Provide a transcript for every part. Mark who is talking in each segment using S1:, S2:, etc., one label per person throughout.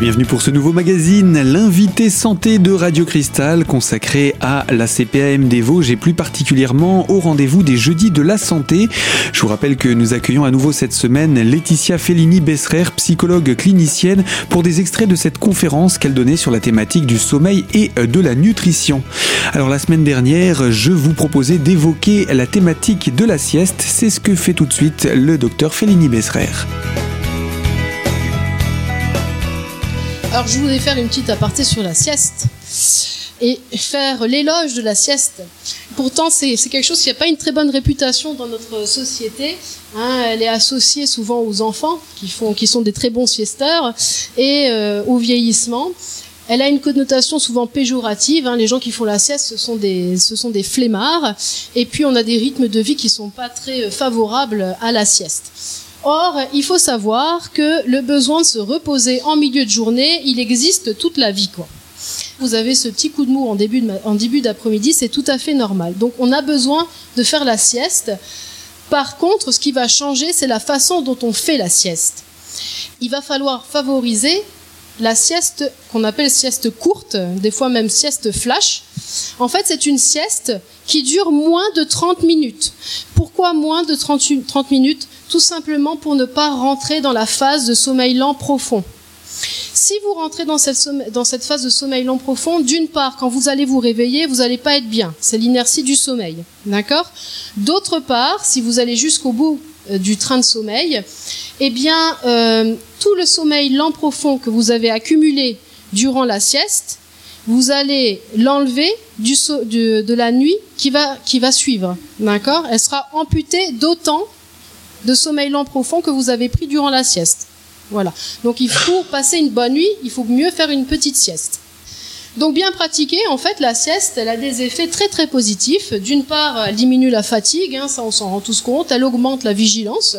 S1: Bienvenue pour ce nouveau magazine, l'invité santé de Radio Cristal consacré à la CPAM des Vosges et plus particulièrement au rendez-vous des jeudis de la santé. Je vous rappelle que nous accueillons à nouveau cette semaine Laetitia Fellini-Besserer, psychologue clinicienne, pour des extraits de cette conférence qu'elle donnait sur la thématique du sommeil et de la nutrition. Alors la semaine dernière, je vous proposais d'évoquer la thématique de la sieste. C'est ce que fait tout de suite le docteur Fellini-Besserer.
S2: Alors je voulais faire une petite aparté sur la sieste et faire l'éloge de la sieste. Pourtant, c'est quelque chose qui n'a pas une très bonne réputation dans notre société. Hein. elle est associée souvent aux enfants qui, font, qui sont des très bons siesteurs et euh, au vieillissement. Elle a une connotation souvent péjorative. Hein. les gens qui font la sieste, ce sont, des, ce sont des flemmards. Et puis, on a des rythmes de vie qui sont pas très euh, favorables à la sieste. Or, il faut savoir que le besoin de se reposer en milieu de journée, il existe toute la vie, quoi. Vous avez ce petit coup de mou en début, d'après-midi, c'est tout à fait normal. Donc, on a besoin de faire la sieste. Par contre, ce qui va changer, c'est la façon dont on fait la sieste. Il va falloir favoriser la sieste qu'on appelle sieste courte, des fois même sieste flash. En fait, c'est une sieste qui dure moins de 30 minutes. Pourquoi moins de 30, 30 minutes? Tout simplement pour ne pas rentrer dans la phase de sommeil lent profond. Si vous rentrez dans cette, phase de sommeil lent profond, d'une part, quand vous allez vous réveiller, vous n'allez pas être bien. C'est l'inertie du sommeil. D'accord? D'autre part, si vous allez jusqu'au bout euh, du train de sommeil, eh bien, euh, tout le sommeil lent profond que vous avez accumulé durant la sieste, vous allez l'enlever de la nuit qui va, qui suivre. Elle sera amputée d'autant de sommeil lent profond que vous avez pris durant la sieste. Voilà. Donc il faut passer une bonne nuit, il faut mieux faire une petite sieste. Donc bien pratiquée, en fait, la sieste, elle a des effets très très positifs. D'une part, elle diminue la fatigue, hein, ça on s'en rend tous compte, elle augmente la vigilance.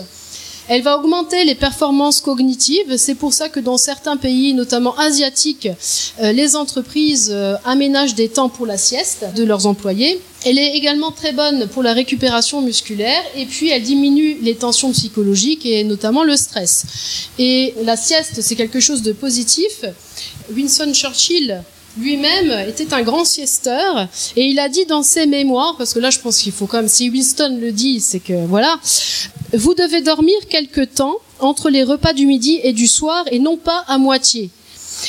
S2: Elle va augmenter les performances cognitives. C'est pour ça que dans certains pays, notamment asiatiques, euh, les entreprises euh, aménagent des temps pour la sieste de leurs employés. Elle est également très bonne pour la récupération musculaire et puis elle diminue les tensions psychologiques et notamment le stress. Et la sieste, c'est quelque chose de positif. Winston Churchill lui-même était un grand siesteur et il a dit dans ses mémoires, parce que là je pense qu'il faut quand même, si Winston le dit, c'est que voilà, vous devez dormir quelque temps entre les repas du midi et du soir et non pas à moitié.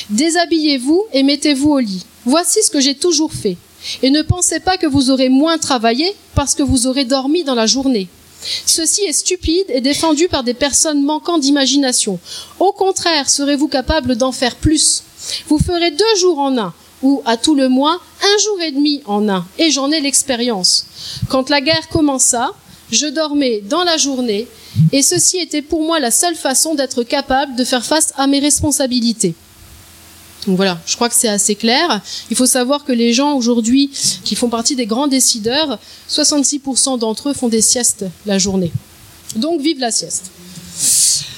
S2: Déshabillez-vous et mettez-vous au lit. Voici ce que j'ai toujours fait. Et ne pensez pas que vous aurez moins travaillé parce que vous aurez dormi dans la journée. Ceci est stupide et défendu par des personnes manquant d'imagination. Au contraire, serez-vous capable d'en faire plus? Vous ferez deux jours en un, ou à tout le moins un jour et demi en un, et j'en ai l'expérience. Quand la guerre commença, je dormais dans la journée, et ceci était pour moi la seule façon d'être capable de faire face à mes responsabilités. Donc voilà, je crois que c'est assez clair. Il faut savoir que les gens aujourd'hui qui font partie des grands décideurs, 66% d'entre eux font des siestes la journée. Donc vive la sieste.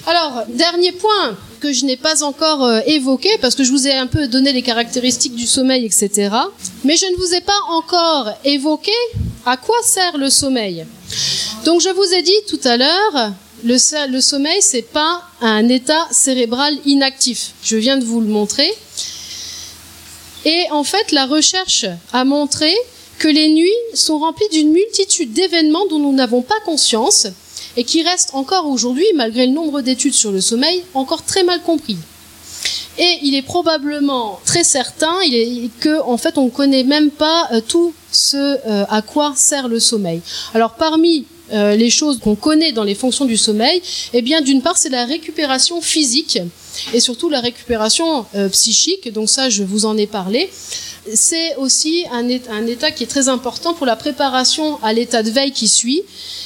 S2: Alors, dernier point que je n'ai pas encore euh, évoqué, parce que je vous ai un peu donné les caractéristiques du sommeil, etc. Mais je ne vous ai pas encore évoqué à quoi sert le sommeil. Donc, je vous ai dit tout à l'heure, le, le sommeil, c'est pas un état cérébral inactif. Je viens de vous le montrer. Et en fait, la recherche a montré que les nuits sont remplies d'une multitude d'événements dont nous n'avons pas conscience et qui reste encore aujourd'hui, malgré le nombre d'études sur le sommeil, encore très mal compris. Et il est probablement très certain il que, en fait, on ne connaît même pas euh, tout ce euh, à quoi sert le sommeil. Alors, parmi euh, les choses qu'on connaît dans les fonctions du sommeil, eh bien, d'une part, c'est la récupération physique et surtout la récupération psychique. Donc ça, je vous en ai parlé. C'est aussi un, un état qui est très important pour la préparation à l'état de veille qui suit.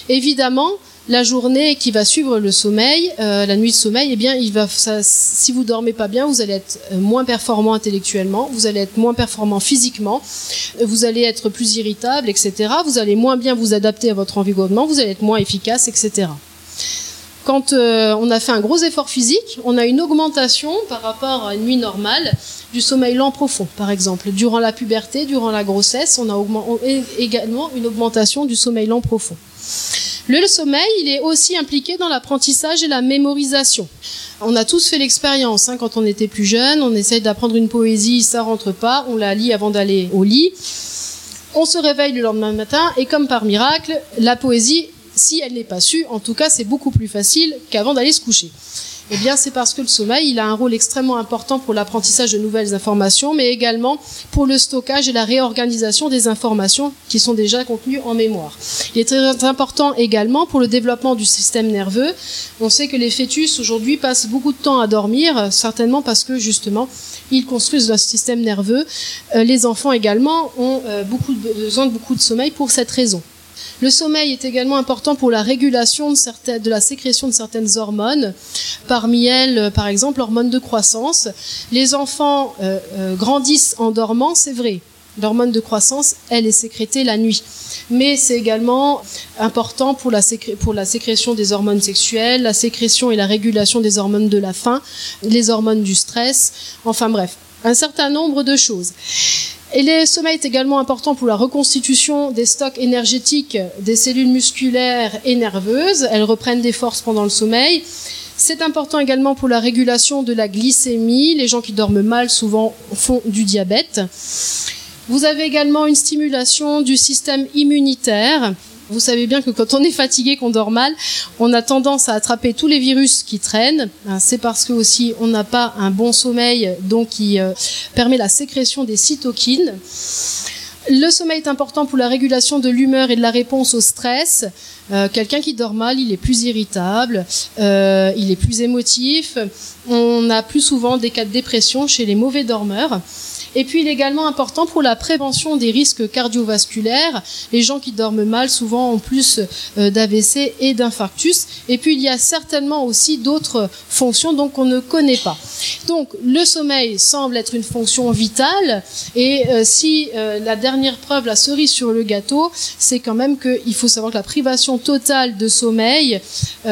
S2: Évidemment, la journée qui va suivre le sommeil, euh, la nuit de sommeil, eh bien, si vous dormez pas bien, vous allez être euh, moins performant intellectuellement, vous allez être moins performant physiquement, vous allez être plus irritable, etc. Vous allez moins bien vous adapter à votre environnement, vous allez être moins efficace, etc. Quand euh, on a fait un gros effort physique, on a une augmentation par rapport à une nuit normale du sommeil lent profond, par exemple. Durant la puberté, durant la grossesse, on a également une augmentation du sommeil lent profond. Le sommeil, il est aussi impliqué dans l'apprentissage et la mémorisation. On a tous fait l'expérience hein, quand on était plus jeune, on essaye d'apprendre une poésie, ça rentre pas, on la lit avant d'aller au lit. On se réveille le lendemain matin et comme par miracle, la poésie, si elle n'est pas su, en tout cas c'est beaucoup plus facile qu'avant d'aller se coucher. Eh bien, c'est parce que le sommeil, il a un rôle extrêmement important pour l'apprentissage de nouvelles informations, mais également pour le stockage et la réorganisation des informations qui sont déjà contenues en mémoire. Il est très important également pour le développement du système nerveux. On sait que les fœtus aujourd'hui passent beaucoup de temps à dormir, certainement parce que justement, ils construisent leur système nerveux. Euh, les enfants également ont euh, beaucoup besoin de beaucoup de sommeil pour cette raison. Le sommeil est également important pour la régulation de, la sécrétion de certaines hormones. Parmi elles, euh, par exemple, l'hormone de croissance. Les enfants euh, euh, grandissent en dormant, c'est vrai. L'hormone de croissance, elle est sécrétée la nuit. Mais c'est également important pour la, pour la sécrétion des hormones sexuelles, la sécrétion et la régulation des hormones de la faim, les hormones du stress, enfin bref, un certain nombre de choses. Et le sommeil est également important pour la reconstitution des stocks énergétiques des cellules musculaires et nerveuses. Elles reprennent des forces pendant le sommeil. C'est important également pour la régulation de la glycémie. Les gens qui dorment mal souvent font du diabète. Vous avez également une stimulation du système immunitaire. Vous savez bien que quand on est fatigué, qu'on dort mal, on a tendance à attraper tous les virus qui traînent. Hein, c'est parce que aussi on n'a pas un bon sommeil, donc qui euh, permet la sécrétion des cytokines. Le sommeil est important pour la régulation de l'humeur et de la réponse au stress. Euh, quelqu'un qui dort mal, il est plus irritable, euh, il est plus émotif. On a plus souvent des cas de dépression chez les mauvais dormeurs. Et puis il est également important pour la prévention des risques cardiovasculaires. Les gens qui dorment mal souvent ont plus euh, d'AVC et d'infarctus. Et puis il y a certainement aussi d'autres fonctions donc on ne connaît pas. Donc le sommeil semble être une fonction vitale. Et euh, si euh, la dernière preuve, la cerise sur le gâteau, c'est quand même qu'il faut savoir que la privation totale de sommeil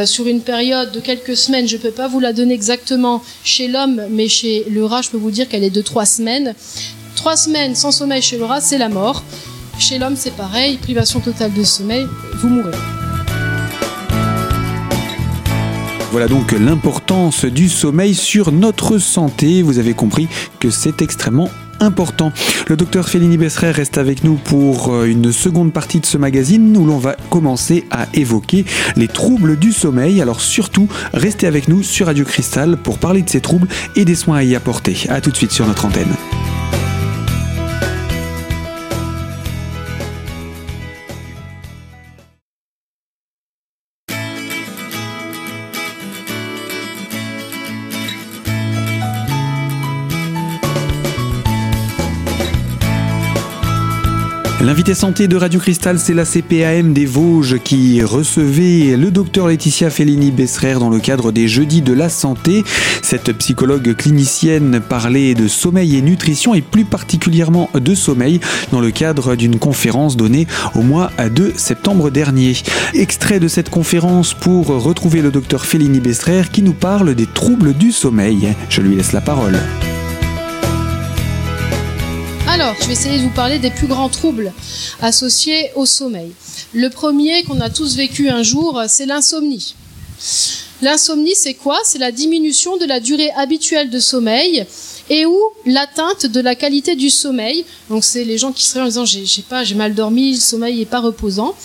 S2: sur une période de quelques semaines, je ne peux pas vous la donner exactement chez l'homme, mais chez le rat, je peux vous dire qu'elle est de trois semaines. Trois semaines sans sommeil chez le rat, c'est la mort. Chez l'homme, c'est pareil, privation totale de sommeil, vous mourrez.
S1: Voilà donc l'importance du sommeil sur notre santé. Vous avez compris que c'est extrêmement important. Le docteur Félini Besserer reste avec nous pour euh, une seconde partie de ce magazine où l'on va commencer à évoquer les troubles du sommeil. Alors surtout, restez avec nous sur Radio Cristal pour parler de ces troubles et des soins à y apporter. A tout de suite sur notre antenne. L'invité santé de Radio Cristal, c'est la CPAM des Vosges qui recevait le docteur Laetitia Fellini Besserer dans le cadre des Jeudis de la Santé. Cette psychologue clinicienne parlait de sommeil et nutrition et plus particulièrement de sommeil dans le cadre d'une conférence donnée au mois de septembre dernier. Extrait de cette conférence pour retrouver le docteur Fellini Besserer qui nous parle des troubles du sommeil. Je lui laisse la parole.
S2: Alors, je vais essayer de vous parler des plus grands troubles associés au sommeil. Le premier qu'on a tous vécu un jour, c'est l'insomnie. L'insomnie, c'est quoi? C'est la diminution de la durée habituelle de sommeil et ou l'atteinte de la qualité du sommeil. Donc c'est les gens qui seraient en disant j'ai, pas, j'ai mal dormi, le sommeil n'est pas reposant.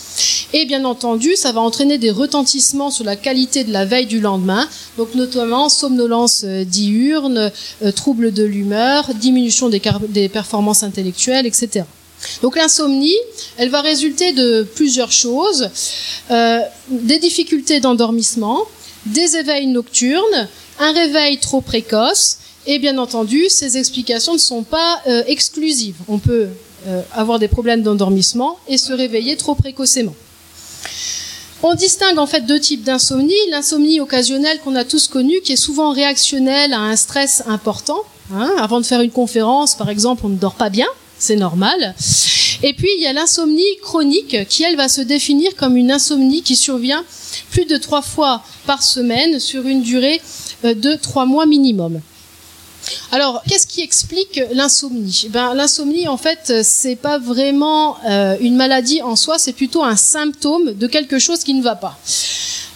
S2: Et bien entendu, ça va entraîner des retentissements sur la qualité de la veille du lendemain, donc notamment somnolence euh, diurne, euh, troubles de l'humeur, diminution des, performances intellectuelles, etc. Donc l'insomnie, elle va résulter de plusieurs choses, euh, des difficultés d'endormissement, des éveils nocturnes, un réveil trop précoce, et bien entendu, ces explications ne sont pas euh, exclusives. On peut avoir des problèmes d'endormissement et se réveiller trop précocement. On distingue en fait deux types d'insomnie. L'insomnie occasionnelle qu'on a tous connue, qui est souvent réactionnelle à un stress important. Hein. Avant de faire une conférence, par exemple, on ne dort pas bien, c'est normal. Et puis il y a l'insomnie chronique, qui elle va se définir comme une insomnie qui survient plus de trois fois par semaine sur une durée euh, de trois mois minimum. Alors, qu'est-ce qui explique l'insomnie? Ben, l'insomnie, en fait, c'est pas vraiment euh, une maladie en soi, c'est plutôt un symptôme de quelque chose qui ne va pas.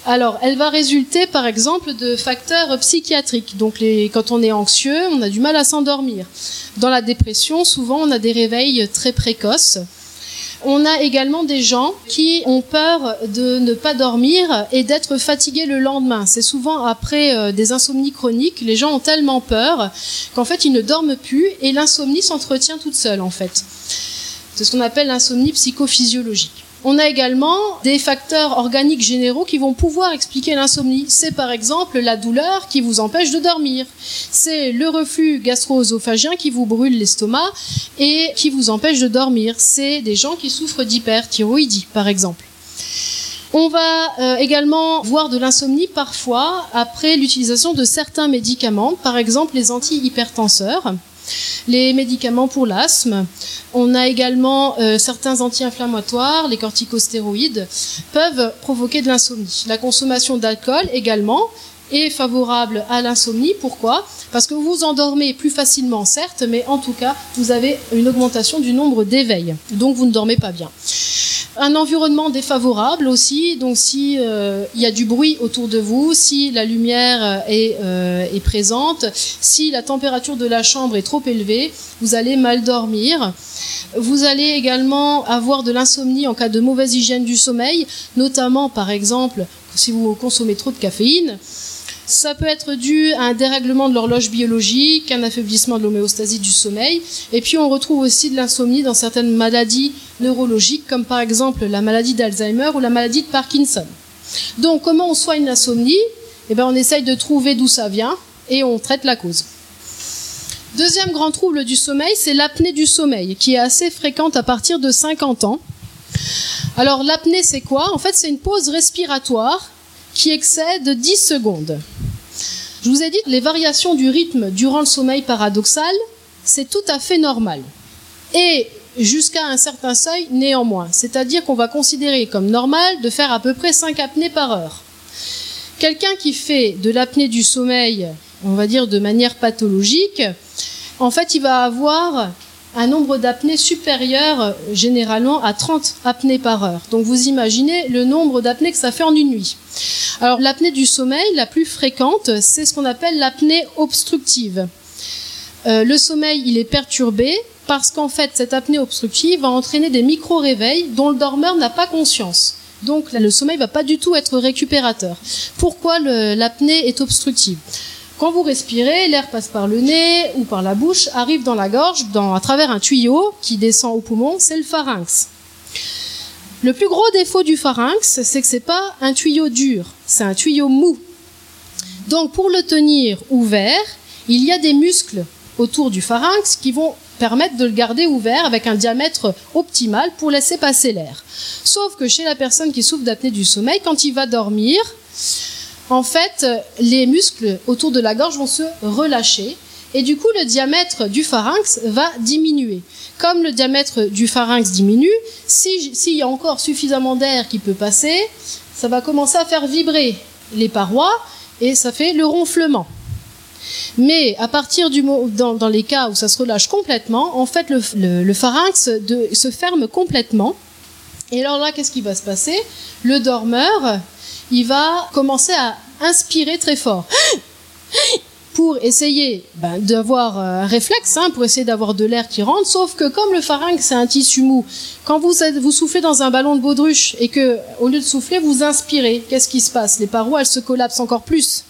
S2: Alors, elle va résulter par exemple de facteurs psychiatriques. Donc, quand on est anxieux, on a du mal à s'endormir. Dans la dépression, souvent, on a des réveils très précoces. On a également des gens qui ont peur de ne pas dormir et d'être fatigués le lendemain. C'est souvent après euh, des insomnies chroniques, les gens ont tellement peur qu'en fait ils ne dorment plus et l'insomnie s'entretient toute seule en fait. C'est ce qu'on appelle l'insomnie psychophysiologique. On a également des facteurs organiques généraux qui vont pouvoir expliquer l'insomnie. C'est par exemple la douleur qui vous empêche de dormir. C'est le reflux gastro-œsophagien qui vous brûle l'estomac et qui vous empêche de dormir. C'est des gens qui souffrent d'hyperthyroïdie, par exemple. On va euh, également voir de l'insomnie parfois après l'utilisation de certains médicaments, par exemple les antihypertenseurs les médicaments pour l'asthme. On a également euh, certains anti-inflammatoires, les corticostéroïdes, peuvent provoquer de l'insomnie. La consommation d'alcool également est favorable à l'insomnie. Pourquoi? Parce que vous vous endormez plus facilement, certes, mais en tout cas, vous avez une augmentation du nombre d'éveils. Donc vous ne dormez pas bien. Un environnement défavorable aussi, donc si euh, il y a du bruit autour de vous, si la lumière est, euh, est, présente, si la température de la chambre est trop élevée, vous allez mal dormir. Vous allez également avoir de l'insomnie en cas de mauvaise hygiène du sommeil, notamment par exemple si vous consommez trop de caféine. Ça peut être dû à un dérèglement de l'horloge biologique, un affaiblissement de l'homéostasie du sommeil. Et puis on retrouve aussi de l'insomnie dans certaines maladies neurologiques, comme par exemple la maladie d'Alzheimer ou la maladie de Parkinson. Donc comment on soigne l'insomnie? Eh bien on essaye de trouver d'où ça vient et on traite la cause. Deuxième grand trouble du sommeil, c'est l'apnée du sommeil, qui est assez fréquente à partir de 50 ans. Alors l'apnée, c'est quoi? En fait, c'est une pause respiratoire qui excède 10 secondes. Je vous ai dit que les variations du rythme durant le sommeil paradoxal, c'est tout à fait normal. Et jusqu'à un certain seuil néanmoins. C'est-à-dire qu'on va considérer comme normal de faire à peu près 5 apnées par heure. Quelqu'un qui fait de l'apnée du sommeil, on va dire de manière pathologique, en fait, il va avoir un nombre d'apnées supérieur euh, généralement à 30 apnées par heure. Donc vous imaginez le nombre d'apnées que ça fait en une nuit. Alors l'apnée du sommeil, la plus fréquente, c'est ce qu'on appelle l'apnée obstructive. Euh, le sommeil, il est perturbé parce qu'en fait, cette apnée obstructive va entraîner des micro-réveils dont le dormeur n'a pas conscience. Donc le sommeil va pas du tout être récupérateur. Pourquoi l'apnée est obstructive? Quand vous respirez, l'air passe par le nez ou par la bouche, arrive dans la gorge, à travers un tuyau qui descend au poumon, c'est le pharynx. Le plus gros défaut du pharynx, c'est que c'est pas un tuyau dur, c'est un tuyau mou. Donc pour le tenir ouvert, il y a des muscles autour du pharynx qui vont permettre de le garder ouvert avec un diamètre optimal pour laisser passer l'air. Sauf que chez la personne qui souffre d'apnée du sommeil, quand il va dormir, en fait, les muscles autour de la gorge vont se relâcher et du coup le diamètre du pharynx va diminuer. Comme le diamètre du pharynx diminue, s'il y a encore suffisamment d'air qui peut passer, ça va commencer à faire vibrer les parois et ça fait le ronflement. Mais à partir du dans, dans les cas où ça se relâche complètement, en fait le, pharynx se ferme complètement. Et alors là, qu'est-ce qui va se passer? Le dormeur il va commencer à inspirer très fort pour essayer ben, d'avoir euh, un réflexe, hein, pour essayer d'avoir de l'air qui rentre. Sauf que comme le pharynx c'est un tissu mou, quand vous, vous soufflez dans un ballon de baudruche et que au lieu de souffler vous inspirez, qu'est-ce qui se passe? Les parois elles se collapsent encore plus.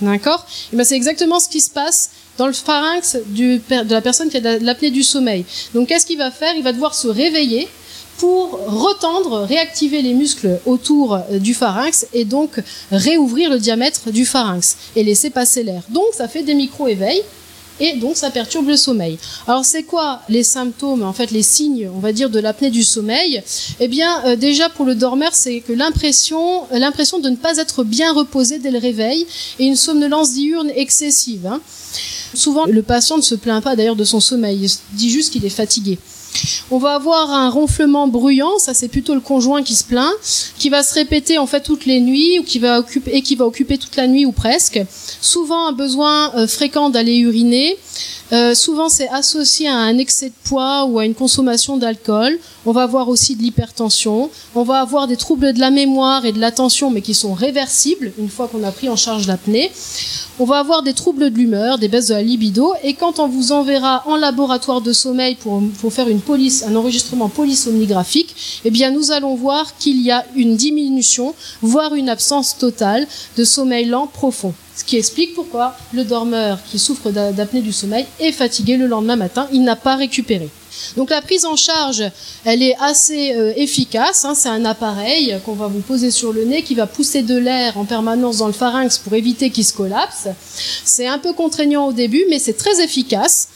S2: D'accord? Et ben c'est exactement ce qui se passe dans le pharynx de la personne qui a de l'apnée du sommeil. Donc qu'est-ce qu'il va faire? Il va devoir se réveiller pour retendre, réactiver les muscles autour euh, du pharynx et donc réouvrir le diamètre du pharynx et laisser passer l'air. Donc ça fait des micro-éveils et donc ça perturbe le sommeil. Alors c'est quoi les symptômes, en fait les signes, on va dire, de l'apnée du sommeil? Eh bien euh, déjà pour le dormeur, c'est que l'impression, l'impression de ne pas être bien reposé dès le réveil et une somnolence diurne excessive. Hein. Souvent le patient ne se plaint pas d'ailleurs de son sommeil, il dit juste qu'il est fatigué. On va avoir un ronflement bruyant, ça c'est plutôt le conjoint qui se plaint, qui va se répéter en fait toutes les nuits ou qui va occuper, et qui va occuper toute la nuit ou presque. Souvent un besoin euh, fréquent d'aller uriner. Euh, souvent c'est associé à un excès de poids ou à une consommation d'alcool. On va avoir aussi de l'hypertension. On va avoir des troubles de la mémoire et de l'attention mais qui sont réversibles une fois qu'on a pris en charge l'apnée. On va avoir des troubles de l'humeur, des baisses de la libido et quand on vous enverra en laboratoire de sommeil pour, pour faire une un enregistrement polysomnographique, eh nous allons voir qu'il y a une diminution, voire une absence totale de sommeil lent profond. Ce qui explique pourquoi le dormeur qui souffre d'apnée du sommeil est fatigué le lendemain matin, il n'a pas récupéré. Donc la prise en charge, elle est assez euh, efficace. Hein. c'est un appareil qu'on va vous poser sur le nez qui va pousser de l'air en permanence dans le pharynx pour éviter qu'il se collapse. C'est un peu contraignant au début, mais c'est très efficace.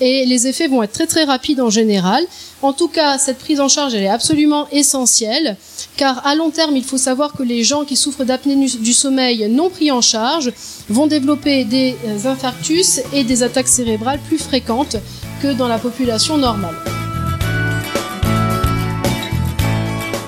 S2: Et les effets vont être très très rapides en général. En tout cas, cette prise en charge, elle est absolument essentielle, car à long terme, il faut savoir que les gens qui souffrent d'apnée du sommeil non pris en charge vont développer des euh, infarctus et des attaques cérébrales plus fréquentes que dans la population normale.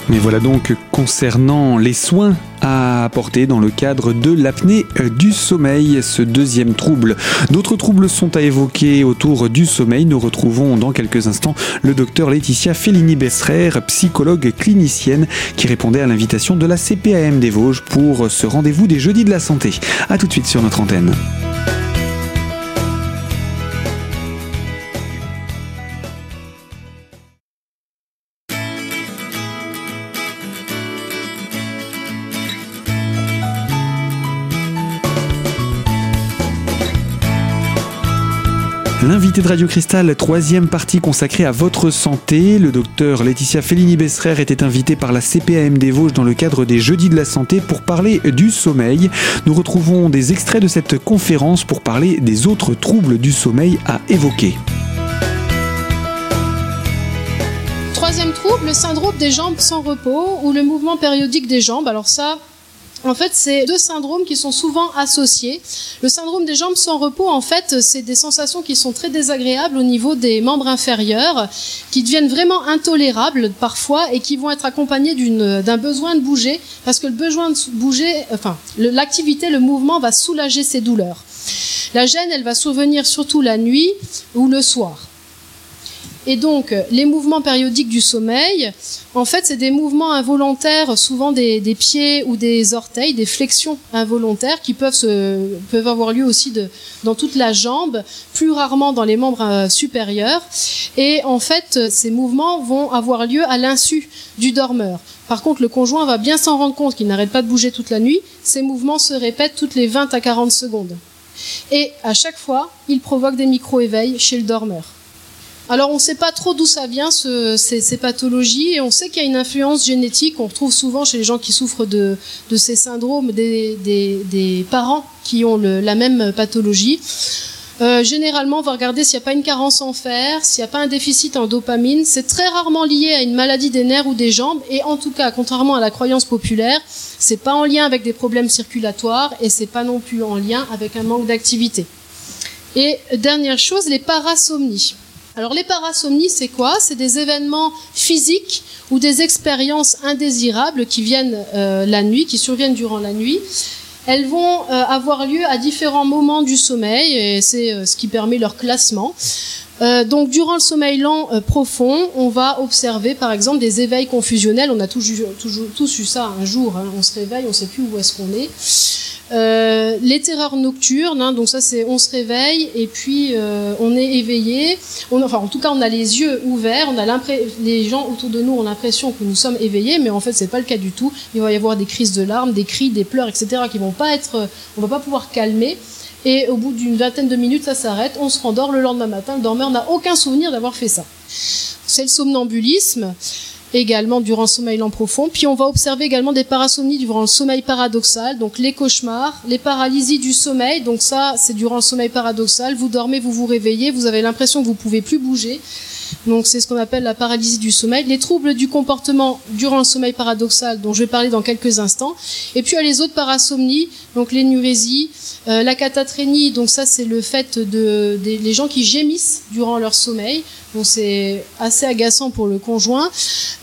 S1: Mais voilà donc concernant les soins à apporter dans le cadre de l'apnée du sommeil, ce deuxième trouble. D'autres troubles sont à évoquer autour du sommeil. Nous retrouvons dans quelques instants le docteur Laetitia Fellini-Besserer, psychologue clinicienne, qui répondait à l'invitation de la CPAM des Vosges pour ce rendez-vous des jeudis de la santé. A tout de suite sur notre antenne. L'invité de Radio Cristal, troisième partie consacrée à votre santé. Le docteur Laetitia Fellini-Besserer était invité par la CPAM des Vosges dans le cadre des Jeudis de la Santé pour parler du sommeil. Nous retrouvons des extraits de cette conférence pour parler des autres troubles du sommeil à évoquer.
S2: Troisième trouble, le syndrome des jambes sans repos ou le mouvement périodique des jambes. Alors ça, en fait, c'est deux syndromes qui sont souvent associés. Le syndrome des jambes sans repos, en fait, c'est des sensations qui sont très désagréables au niveau des membres inférieurs, qui deviennent vraiment intolérables parfois et qui vont être accompagnées d'un besoin de bouger, parce que le besoin de bouger, enfin, l'activité, le mouvement va soulager ces douleurs. La gêne, elle va survenir surtout la nuit ou le soir. Et donc, les mouvements périodiques du sommeil, en fait, c'est des mouvements involontaires, souvent des, pieds ou des orteils, des flexions involontaires qui peuvent, se, peuvent avoir lieu aussi dans toute la jambe, plus rarement dans les membres euh, supérieurs. Et en fait, ces mouvements vont avoir lieu à l'insu du dormeur. Par contre, le conjoint va bien s'en rendre compte qu'il n'arrête pas de bouger toute la nuit. Ces mouvements se répètent toutes les 20 à 40 secondes. Et à chaque fois, ils provoquent des micro-éveils chez le dormeur. Alors on ne sait pas trop d'où ça vient ces, pathologies et on sait qu'il y a une influence génétique. On retrouve souvent chez les gens qui souffrent de, ces syndromes des, parents qui ont la même pathologie. Euh, généralement, on va regarder s'il n'y a pas une carence en fer, s'il n'y a pas un déficit en dopamine. C'est très rarement lié à une maladie des nerfs ou des jambes. Et en tout cas, contrairement à la croyance populaire, c'est pas en lien avec des problèmes circulatoires et c'est pas non plus en lien avec un manque d'activité. Et dernière chose, les parasomnies. Alors les parasomnies, c'est quoi? C'est des événements physiques ou des expériences indésirables qui viennent euh, la nuit, qui surviennent durant la nuit. Elles vont euh, avoir lieu à différents moments du sommeil et c'est euh, ce qui permet leur classement. donc durant le sommeil lent profond, on va observer par exemple des éveils confusionnels. On a tous, tous eu ça un jour. Hein. On se réveille, on ne sait plus où est-ce qu'on est. Euh, les terreurs nocturnes, hein, donc ça c'est on se réveille et puis euh, on est éveillé. On, enfin en tout cas on a les yeux ouverts, on a les gens autour de nous ont l'impression que nous sommes éveillés, mais en fait c'est pas le cas du tout. Il va y avoir des crises de larmes, des cris, des pleurs, etc. qui vont pas être, on va pas pouvoir calmer. Et au bout d'une vingtaine de minutes, ça s'arrête, on se rendort le lendemain matin. Le dormeur n'a aucun souvenir d'avoir fait ça. C'est le somnambulisme également durant le sommeil lent profond. Puis on va observer également des parasomnies durant le sommeil paradoxal, donc les cauchemars, les paralysies du sommeil. Donc ça, c'est durant le sommeil paradoxal. Vous dormez, vous vous réveillez, vous avez l'impression que vous pouvez plus bouger. Donc c'est ce qu'on appelle la paralysie du sommeil, les troubles du comportement durant le sommeil paradoxal dont je vais parler dans quelques instants. Et puis il y a les autres parasomnies, donc l'énurésie, euh, la catatrénie, donc ça c'est le fait de, des les gens qui gémissent durant leur sommeil. Donc c'est assez agaçant pour le conjoint.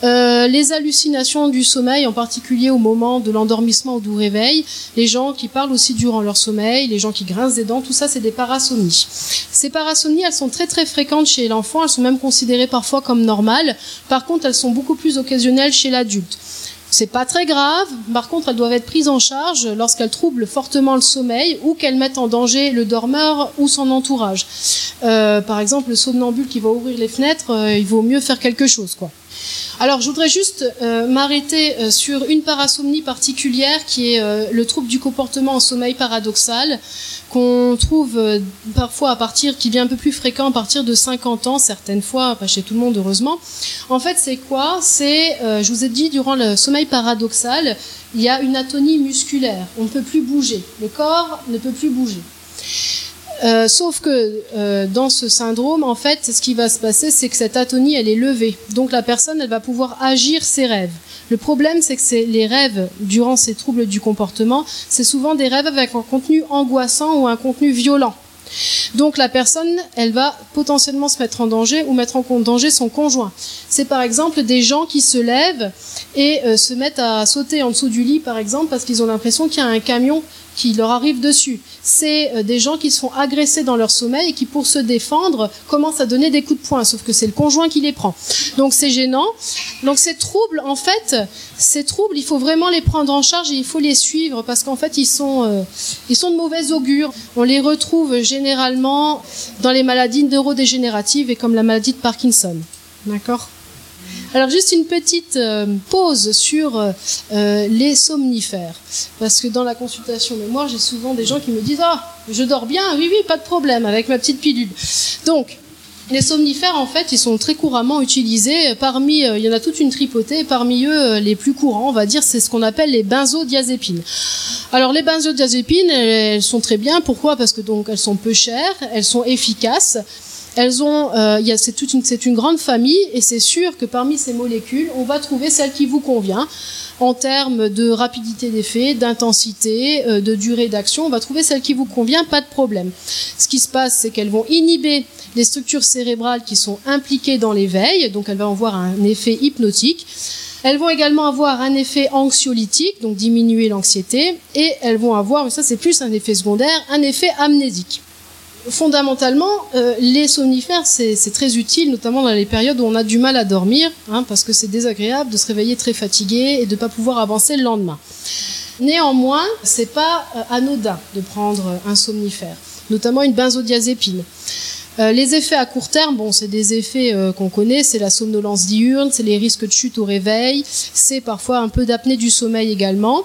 S2: Euh, les hallucinations du sommeil, en particulier au moment de l'endormissement ou du réveil. Les gens qui parlent aussi durant leur sommeil, les gens qui grincent des dents, tout ça c'est des parasomnies. Ces parasomnies, elles sont très très fréquentes chez l'enfant, elles sont même considérées parfois comme normales. Par contre, elles sont beaucoup plus occasionnelles chez l'adulte. C'est pas très grave. Par contre, elles doivent être prises en charge lorsqu'elles troublent fortement le sommeil ou qu'elles mettent en danger le dormeur ou son entourage. Euh, par exemple, le somnambule qui va ouvrir les fenêtres, euh, il vaut mieux faire quelque chose, quoi. Alors, je voudrais juste euh, m'arrêter euh, sur une parasomnie particulière qui est euh, le trouble du comportement en sommeil paradoxal qu'on trouve parfois à partir, qui devient un peu plus fréquent à partir de 50 ans, certaines fois, pas chez tout le monde heureusement. En fait, c'est quoi? C'est, je vous ai dit, durant le sommeil paradoxal, il y a une atonie musculaire. On ne peut plus bouger. Le corps ne peut plus bouger. Euh, sauf que euh, dans ce syndrome, en fait, ce qui va se passer, c'est que cette atonie, elle est levée. Donc la personne, elle va pouvoir agir ses rêves. Le problème, c'est que les rêves durant ces troubles du comportement, c'est souvent des rêves avec un contenu angoissant ou un contenu violent. Donc la personne, elle va potentiellement se mettre en danger ou mettre en danger son conjoint. C'est par exemple des gens qui se lèvent et euh, se mettent à sauter en dessous du lit, par exemple, parce qu'ils ont l'impression qu'il y a un camion qui leur arrive dessus. C'est euh, des gens qui se font agresser dans leur sommeil et qui, pour se défendre, commencent à donner des coups de poing, sauf que c'est le conjoint qui les prend. Donc c'est gênant. Donc ces troubles, en fait, ces troubles, il faut vraiment les prendre en charge et il faut les suivre parce qu'en fait, ils sont, euh, ils sont de mauvais augure. On les retrouve généralement dans les maladies neurodégénératives et comme la maladie de Parkinson. D'accord? Alors juste une petite euh, pause sur euh, euh, les somnifères, parce que dans la consultation mémoire, j'ai souvent des gens qui me disent ah je dors bien, oui oui pas de problème avec ma petite pilule. Donc les somnifères, en fait, ils sont très couramment utilisés. Parmi, il y en a toute une tripotée. Parmi eux, les plus courants, on va dire, c'est ce qu'on appelle les benzodiazépines. Alors, les benzodiazépines, elles sont très bien. Pourquoi? Parce que donc, elles sont peu chères, elles sont efficaces. Elles ont, euh, c'est une, grande famille et c'est sûr que parmi ces molécules, on va trouver celle qui vous convient en termes de rapidité d'effet, d'intensité, euh, de durée d'action. On va trouver celle qui vous convient, pas de problème. Ce qui se passe, c'est qu'elles vont inhiber les structures cérébrales qui sont impliquées dans l'éveil, donc elles vont avoir un effet hypnotique. Elles vont également avoir un effet anxiolytique, donc diminuer l'anxiété, et elles vont avoir, ça c'est plus un effet secondaire, un effet amnésique fondamentalement, euh, les somnifères, c'est très utile, notamment dans les périodes où on a du mal à dormir, hein, parce que c'est désagréable de se réveiller très fatigué et de ne pas pouvoir avancer le lendemain. Néanmoins, c'est pas euh, anodin de prendre un somnifère, notamment une benzodiazépine. Euh, les effets à court terme, bon, c'est des effets euh, qu'on connaît, c'est la somnolence diurne, c'est les risques de chute au réveil, c'est parfois un peu d'apnée du sommeil également.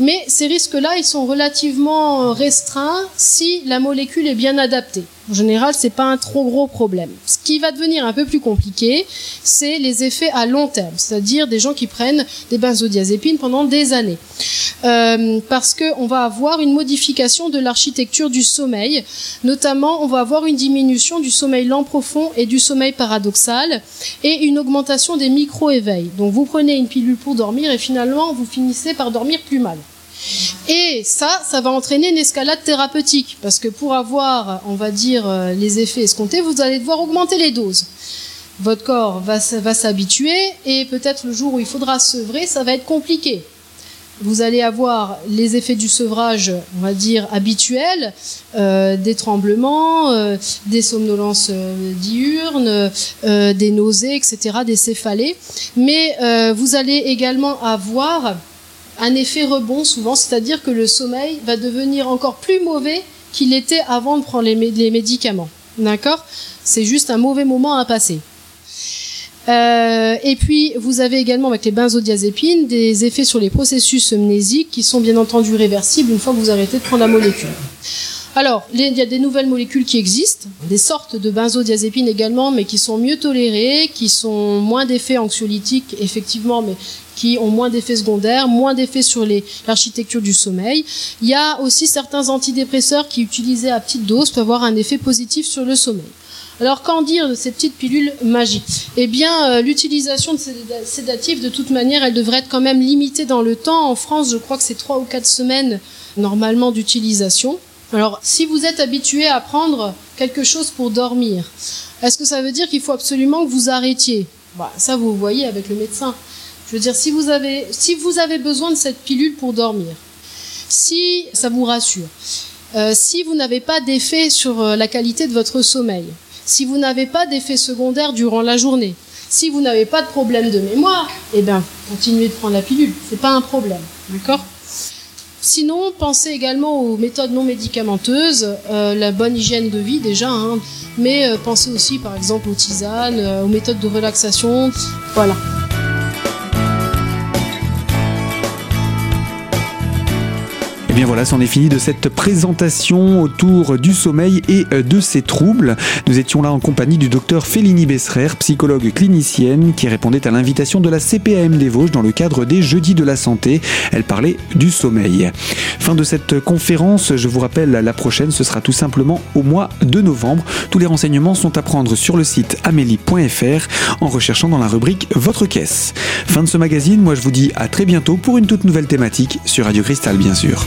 S2: Mais ces risques-là, ils sont relativement euh, restreints si la molécule est bien adaptée. En général, c'est pas un trop gros problème. Ce qui va devenir un peu plus compliqué, c'est les effets à long terme, c'est-à-dire des gens qui prennent des benzodiazépines pendant des années, euh, parce qu'on va avoir une modification de l'architecture du sommeil, notamment on va avoir une diminution du sommeil lent profond et du sommeil paradoxal, et une augmentation des micro-éveils. Donc vous prenez une pilule pour dormir et finalement vous finissez par dormir plus mal. Et ça, ça va entraîner une escalade thérapeutique, parce que pour avoir, on va dire, euh, les effets escomptés, vous allez devoir augmenter les doses. Votre corps va, s'habituer, et peut-être le jour où il faudra sevrer, ça va être compliqué. Vous allez avoir les effets du sevrage, on va dire, habituels, euh, des tremblements, euh, des somnolences diurnes, des nausées, etc., des céphalées. Mais vous allez également avoir un effet rebond souvent, c'est-à-dire que le sommeil va devenir encore plus mauvais qu'il était avant de prendre les, médicaments. D'accord? C'est juste un mauvais moment à passer. Euh, et puis, vous avez également avec les benzodiazépines des effets sur les processus mnésiques qui sont bien entendu réversibles une fois que vous arrêtez de prendre la molécule. Alors, il y a des nouvelles molécules qui existent, des sortes de benzodiazépines également, mais qui sont mieux tolérées, qui sont moins d'effets anxiolytiques, effectivement, mais qui ont moins d'effets secondaires, moins d'effets sur l'architecture du sommeil. Il y a aussi certains antidépresseurs qui, utilisés à petite dose, peuvent avoir un effet positif sur le sommeil. Alors qu'en dire de ces petites pilules magiques? Eh bien, euh, l'utilisation de ces sédatifs, de toute manière, elle devrait être quand même limitée dans le temps. En France, je crois que c'est trois ou quatre semaines normalement d'utilisation. Alors, si vous êtes habitué à prendre quelque chose pour dormir, est-ce que ça veut dire qu'il faut absolument que vous arrêtiez? Bah, Ça, vous voyez avec le médecin. Je veux dire, si vous avez, si vous avez besoin de cette pilule pour dormir, si ça vous rassure, euh, si vous n'avez pas d'effet sur euh, la qualité de votre sommeil, si vous n'avez pas d'effet secondaire durant la journée, si vous n'avez pas de problème de mémoire, eh bien, continuez de prendre la pilule. C'est pas un problème, d'accord? Sinon, pensez également aux méthodes non médicamenteuses, euh, la bonne hygiène de vie déjà, hein, mais pensez aussi par exemple aux tisanes, aux méthodes de relaxation, voilà.
S1: Et eh bien voilà, c'en est fini de cette présentation autour du sommeil et euh, de ses troubles. Nous étions là en compagnie du docteur Félini Besserer, psychologue clinicienne, qui répondait à l'invitation de la CPAM des Vosges dans le cadre des Jeudis de la Santé. Elle parlait du sommeil. Fin de cette conférence, je vous rappelle, la prochaine, ce sera tout simplement au mois de novembre. Tous les renseignements sont à prendre sur le site amélie.fr en recherchant dans la rubrique Votre caisse. Fin de ce magazine, moi je vous dis à très bientôt pour une toute nouvelle thématique sur Radio Cristal bien sûr.